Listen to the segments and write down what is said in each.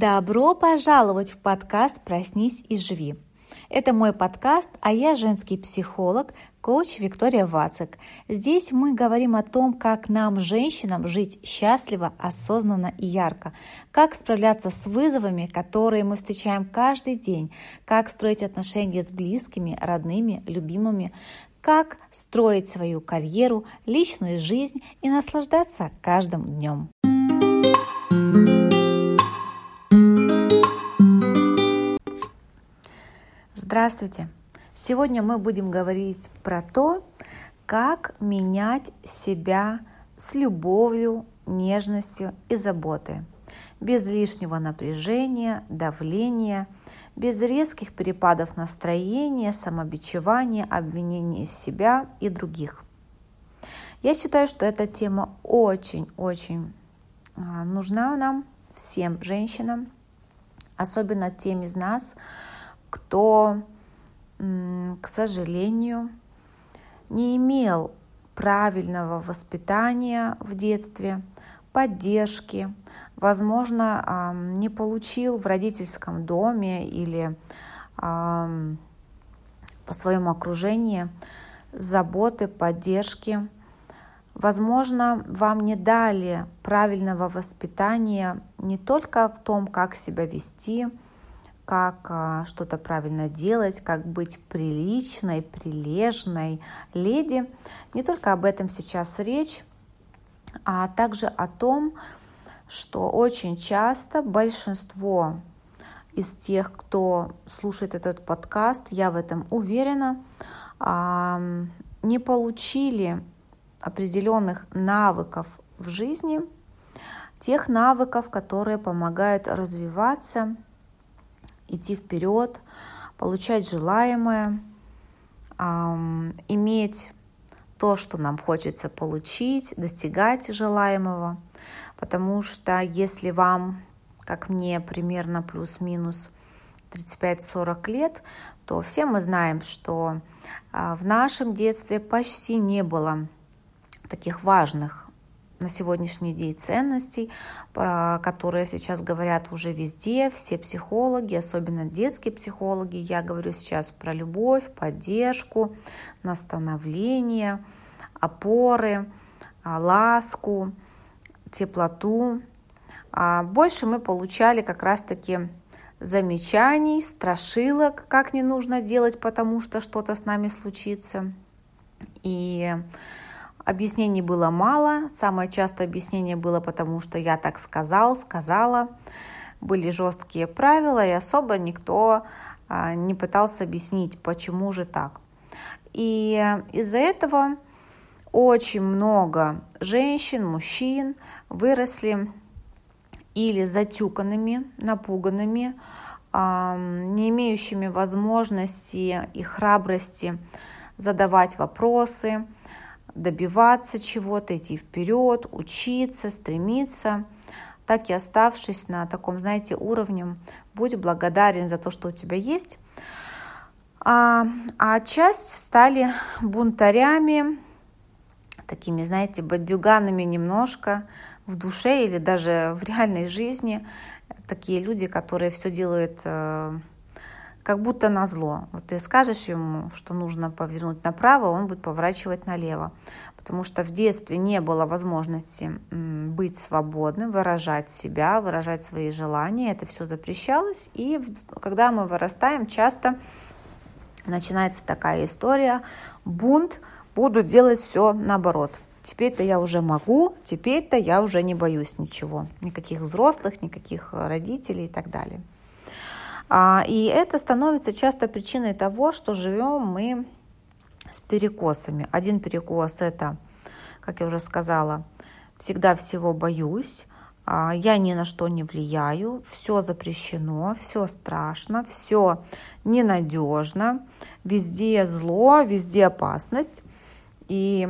Добро пожаловать в подкаст «Проснись и живи». Это мой подкаст, а я женский психолог, коуч Виктория Вацик. Здесь мы говорим о том, как нам, женщинам, жить счастливо, осознанно и ярко, как справляться с вызовами, которые мы встречаем каждый день, как строить отношения с близкими, родными, любимыми, как строить свою карьеру, личную жизнь и наслаждаться каждым днем. Здравствуйте! Сегодня мы будем говорить про то, как менять себя с любовью, нежностью и заботой, без лишнего напряжения, давления, без резких перепадов настроения, самобичевания, обвинения себя и других. Я считаю, что эта тема очень-очень а, нужна нам, всем женщинам, особенно тем из нас, кто, к сожалению, не имел правильного воспитания в детстве, поддержки, возможно, не получил в родительском доме или по своему окружении заботы, поддержки. Возможно, вам не дали правильного воспитания не только в том, как себя вести, как а, что-то правильно делать, как быть приличной, прилежной леди. Не только об этом сейчас речь, а также о том, что очень часто большинство из тех, кто слушает этот подкаст, я в этом уверена, не получили определенных навыков в жизни, тех навыков, которые помогают развиваться – идти вперед, получать желаемое, иметь то, что нам хочется получить, достигать желаемого. Потому что если вам, как мне, примерно плюс-минус 35-40 лет, то все мы знаем, что а, в нашем детстве почти не было таких важных на сегодняшний день ценностей, про которые сейчас говорят уже везде, все психологи, особенно детские психологи. Я говорю сейчас про любовь, поддержку, настановление, опоры, а, ласку, теплоту. А больше мы получали как раз-таки замечаний, страшилок, как не нужно делать, потому что что-то с нами случится. И Объяснений было мало. Самое частое объяснение было потому, что я так сказал, сказала. Были жесткие правила, и особо никто а, не пытался объяснить, почему же так. И из-за этого очень много женщин, мужчин выросли или затюканными, напуганными, не имеющими возможности и храбрости задавать вопросы, добиваться чего-то, идти вперед, учиться, стремиться, так и оставшись на таком, знаете, уровне, будь благодарен за то, что у тебя есть. А, а часть стали бунтарями, такими, знаете, бандюганами немножко в душе или даже в реальной жизни. Такие люди, которые все делают э, как будто на зло. Вот ты скажешь ему, что нужно повернуть направо, он будет поворачивать налево. Потому что в детстве не было возможности быть свободным, выражать себя, выражать свои желания. Это все запрещалось. И когда мы вырастаем, часто начинается такая история, бунт, буду делать все наоборот. Теперь-то я уже могу, теперь-то я уже не боюсь ничего. Никаких взрослых, никаких родителей и так далее. А, и это становится часто причиной того, что живем мы с перекосами. Один перекос это, как я уже сказала, всегда всего боюсь, а, я ни на что не влияю, все запрещено, все страшно, все ненадежно, везде зло, везде опасность. И,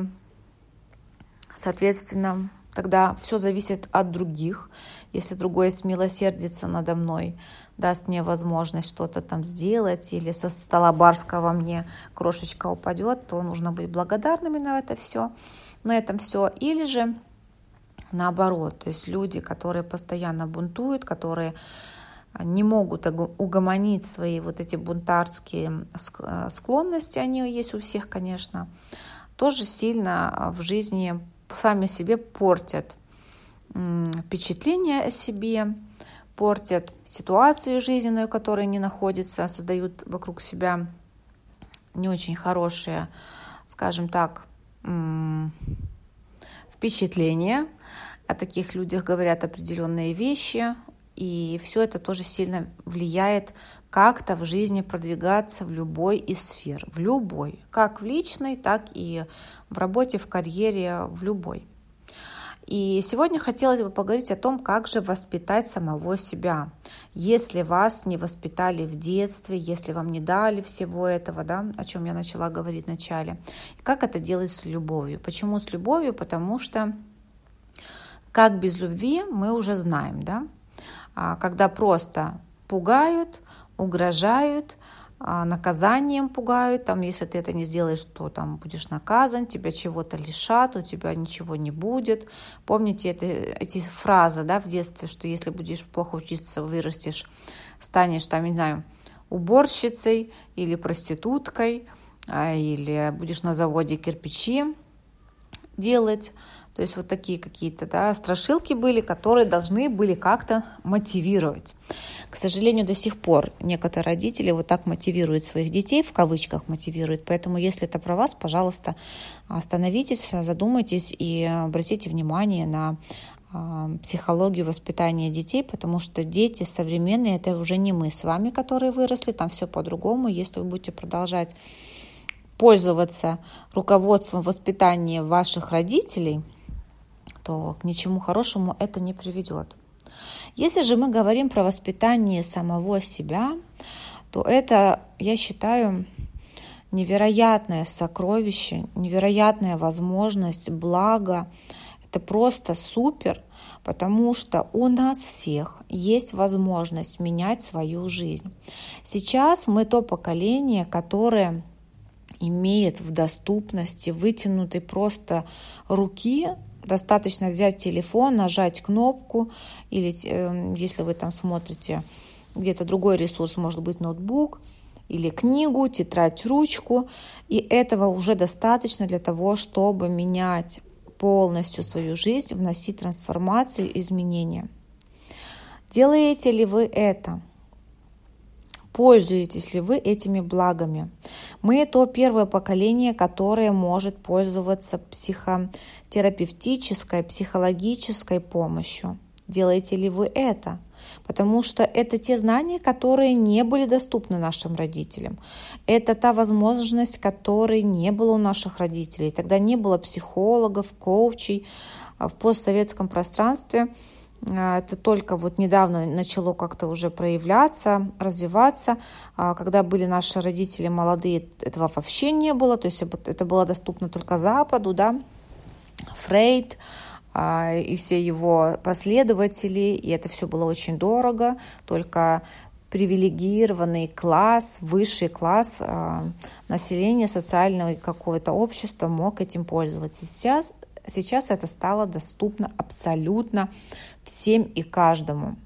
соответственно, тогда все зависит от других. Если другой смилосердится надо мной, даст мне возможность что-то там сделать, или со стола барского мне крошечка упадет, то нужно быть благодарными на это все, на этом все. Или же наоборот, то есть люди, которые постоянно бунтуют, которые не могут угомонить свои вот эти бунтарские склонности, они есть у всех, конечно, тоже сильно в жизни сами себе портят впечатление о себе, портят ситуацию жизненную, в которой они находятся, создают вокруг себя не очень хорошие, скажем так, впечатления. О таких людях говорят определенные вещи, и все это тоже сильно влияет как-то в жизни продвигаться в любой из сфер, в любой, как в личной, так и в работе, в карьере, в любой. И сегодня хотелось бы поговорить о том, как же воспитать самого себя. Если вас не воспитали в детстве, если вам не дали всего этого, да, о чем я начала говорить в начале, как это делать с любовью. Почему с любовью? Потому что как без любви мы уже знаем, да, а когда просто пугают, угрожают, наказанием пугают, там, если ты это не сделаешь, то там будешь наказан, тебя чего-то лишат, у тебя ничего не будет. Помните это, эти фразы, да, в детстве, что если будешь плохо учиться, вырастешь, станешь, там, не знаю, уборщицей или проституткой, а, или будешь на заводе кирпичи делать, то есть вот такие какие-то да, страшилки были, которые должны были как-то мотивировать. К сожалению, до сих пор некоторые родители вот так мотивируют своих детей, в кавычках мотивируют. Поэтому, если это про вас, пожалуйста, остановитесь, задумайтесь и обратите внимание на а, психологию воспитания детей, потому что дети современные, это уже не мы с вами, которые выросли, там все по-другому. Если вы будете продолжать пользоваться руководством воспитания ваших родителей – то к ничему хорошему это не приведет. Если же мы говорим про воспитание самого себя, то это, я считаю, невероятное сокровище, невероятная возможность, благо. Это просто супер, потому что у нас всех есть возможность менять свою жизнь. Сейчас мы то поколение, которое имеет в доступности вытянутой просто руки Достаточно взять телефон, нажать кнопку, или э, если вы там смотрите где-то другой ресурс, может быть ноутбук, или книгу, тетрадь, ручку. И этого уже достаточно для того, чтобы менять полностью свою жизнь, вносить трансформации, изменения. Делаете ли вы это? Пользуетесь ли вы этими благами? Мы то первое поколение, которое может пользоваться психотерапевтической, психологической помощью. Делаете ли вы это? Потому что это те знания, которые не были доступны нашим родителям. Это та возможность, которой не было у наших родителей. Тогда не было психологов, коучей в постсоветском пространстве – а, это только вот недавно начало как-то уже проявляться, развиваться. А, когда были наши родители молодые, этого вообще не было. То есть это было доступно только Западу, да. Фрейд а, и все его последователи, и это все было очень дорого. Только привилегированный класс, высший класс населения, социального какого-то общества мог этим пользоваться. Сейчас Сейчас это стало доступно абсолютно всем и каждому.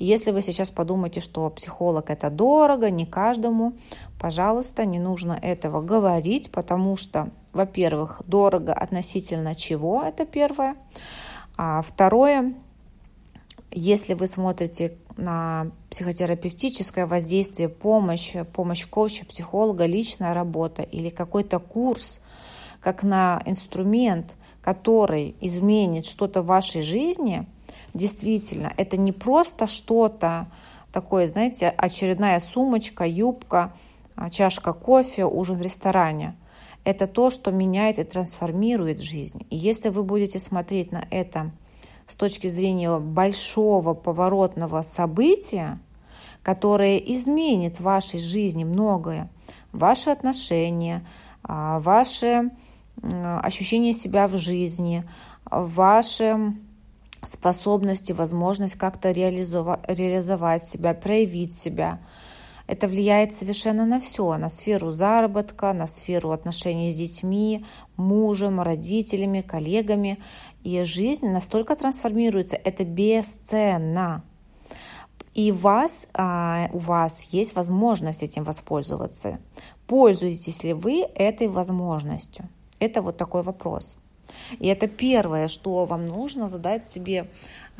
Если вы сейчас подумаете, что психолог это дорого, не каждому, пожалуйста, не нужно этого говорить, потому что, во-первых, дорого относительно чего, это первое. А второе, если вы смотрите на психотерапевтическое воздействие, помощь, помощь коуча, психолога, личная работа или какой-то курс, как на инструмент – который изменит что-то в вашей жизни, действительно, это не просто что-то такое, знаете, очередная сумочка, юбка, а, чашка кофе, ужин в ресторане. Это то, что меняет и трансформирует жизнь. И если вы будете смотреть на это с точки зрения большого поворотного события, которое изменит в вашей жизни многое, ваши отношения, а, ваши ощущение себя в жизни, ваши способности, возможность как-то реализовать, себя, проявить себя. Это влияет совершенно на все, на сферу заработка, на сферу отношений с детьми, мужем, родителями, коллегами. И жизнь настолько трансформируется, это бесценно. И вас, а, у вас есть возможность этим воспользоваться. Пользуетесь ли вы этой возможностью? Это вот такой вопрос. И это первое, что вам нужно задать себе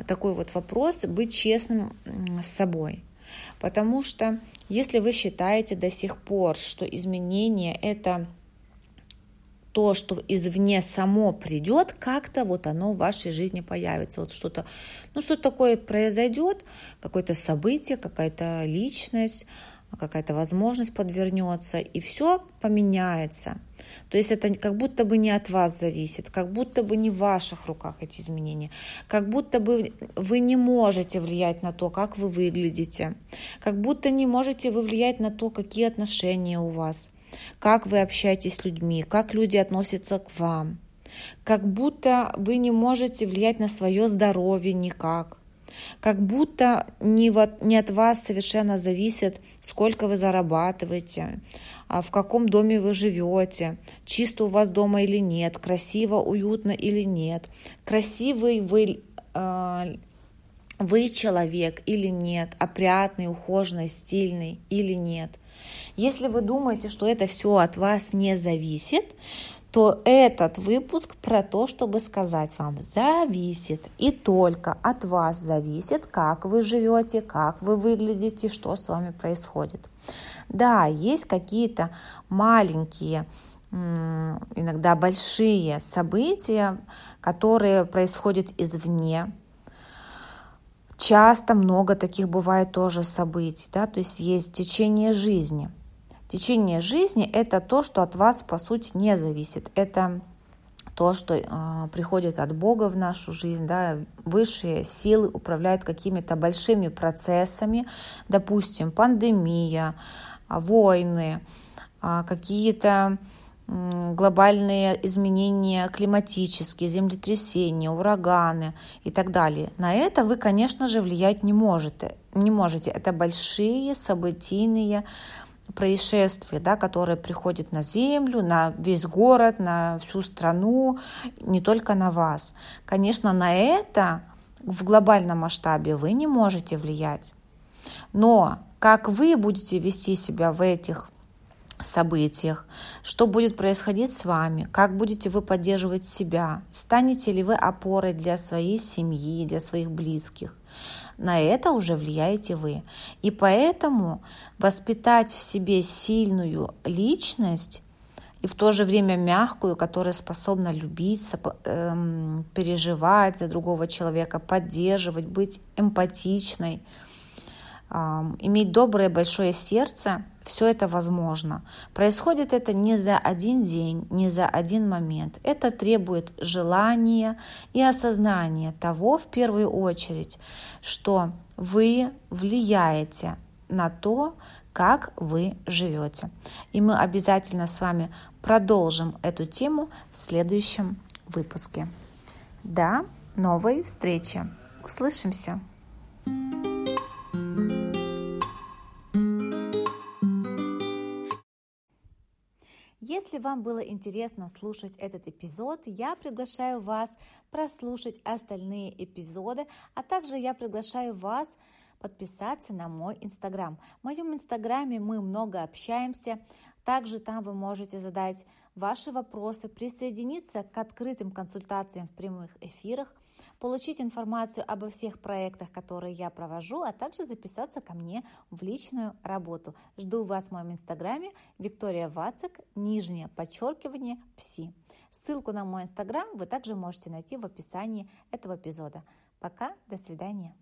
такой вот вопрос, быть честным с собой. Потому что если вы считаете до сих пор, что изменение это то, что извне само придет, как-то вот оно в вашей жизни появится. Вот что-то, ну что такое произойдет, какое-то событие, какая-то личность, какая-то возможность подвернется, и все поменяется. То есть это как будто бы не от вас зависит, как будто бы не в ваших руках эти изменения, как будто бы вы не можете влиять на то, как вы выглядите, как будто не можете вы влиять на то, какие отношения у вас, как вы общаетесь с людьми, как люди относятся к вам, как будто вы не можете влиять на свое здоровье никак, как будто не, вот, не от вас совершенно зависит, сколько вы зарабатываете, а в каком доме вы живете, чисто у вас дома или нет, красиво, уютно или нет, красивый вы, э, вы человек или нет, опрятный, ухоженный, стильный или нет. Если вы думаете, что это все от вас не зависит, то этот выпуск про то, чтобы сказать вам, зависит и только от вас зависит, как вы живете, как вы выглядите, что с вами происходит. Да, есть какие-то маленькие, иногда большие события, которые происходят извне. Часто много таких бывает тоже событий, да, то есть есть течение жизни – Течение жизни – это то, что от вас, по сути, не зависит. Это то, что э, приходит от Бога в нашу жизнь, да, высшие силы управляют какими-то большими процессами, допустим, пандемия, войны, э, какие-то глобальные изменения климатические, землетрясения, ураганы и так далее. На это вы, конечно же, влиять не можете. Не можете. Это большие событийные происшествие, да, которое приходит на землю, на весь город, на всю страну, не только на вас. Конечно, на это в глобальном масштабе вы не можете влиять. Но как вы будете вести себя в этих событиях, что будет происходить с вами, как будете вы поддерживать себя, станете ли вы опорой для своей семьи, для своих близких. На это уже влияете вы. И поэтому воспитать в себе сильную личность и в то же время мягкую, которая способна любить, эм, переживать за другого человека, поддерживать, быть эмпатичной – иметь доброе большое сердце, все это возможно. Происходит это не за один день, не за один момент. Это требует желания и осознания того, в первую очередь, что вы влияете на то, как вы живете. И мы обязательно с вами продолжим эту тему в следующем выпуске. До новой встречи. Услышимся! Если вам было интересно слушать этот эпизод, я приглашаю вас прослушать остальные эпизоды, а также я приглашаю вас подписаться на мой инстаграм. В моем инстаграме мы много общаемся, также там вы можете задать ваши вопросы, присоединиться к открытым консультациям в прямых эфирах – получить информацию обо всех проектах, которые я провожу, а также записаться ко мне в личную работу. Жду вас в моем инстаграме Виктория Вацик, нижнее подчеркивание, пси. Ссылку на мой инстаграм вы также можете найти в описании этого эпизода. Пока, до свидания.